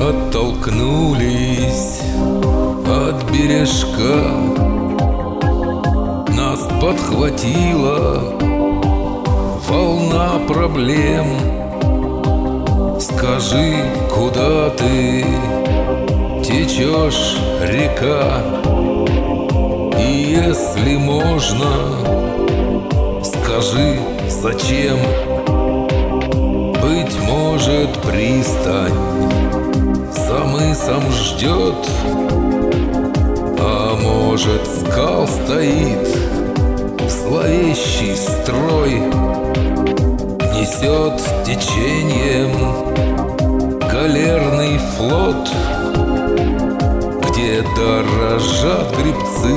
оттолкнулись от бережка. Нас подхватила волна проблем. Скажи, куда ты течешь, река? И если можно, скажи, зачем? Быть может, пристань мысом ждет. А может, скал стоит Зловещий строй Несет течением Галерный флот Где дорожат грибцы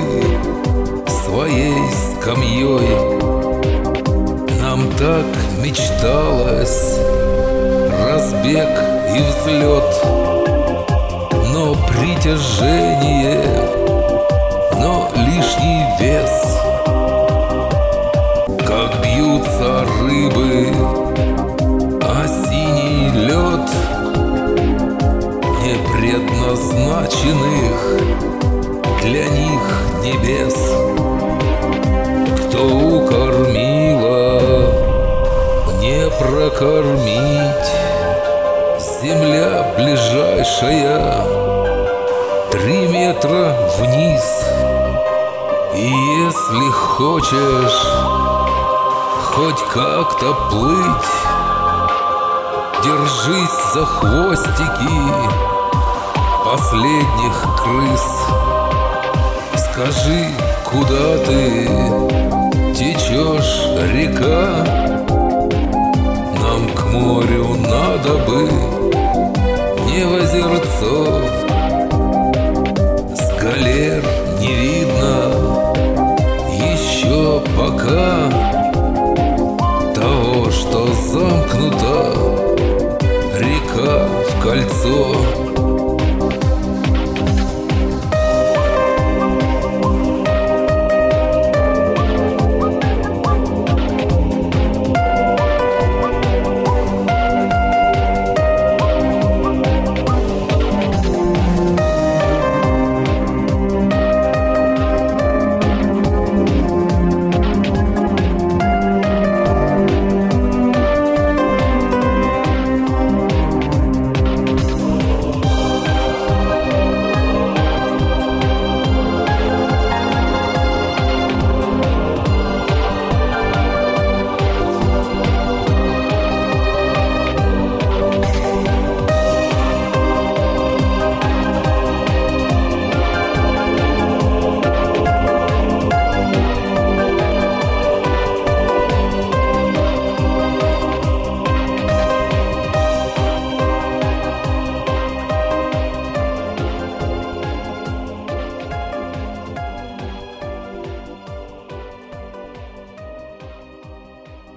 Своей скамьей Нам так мечталось Разбег и взлет притяжение Но лишний вес. Как бьются рыбы А синий лед Не предназначенных Для них небес. Кто укормила Не прокормить Земля ближайшая. Три метра вниз. И если хочешь Хоть как-то плыть Держись за хвостики Последних крыс. Скажи, куда ты течешь, река? Нам к морю надо бы не в озерцо. С галер не видно. Еще пока Того, что замкнута река в кольцо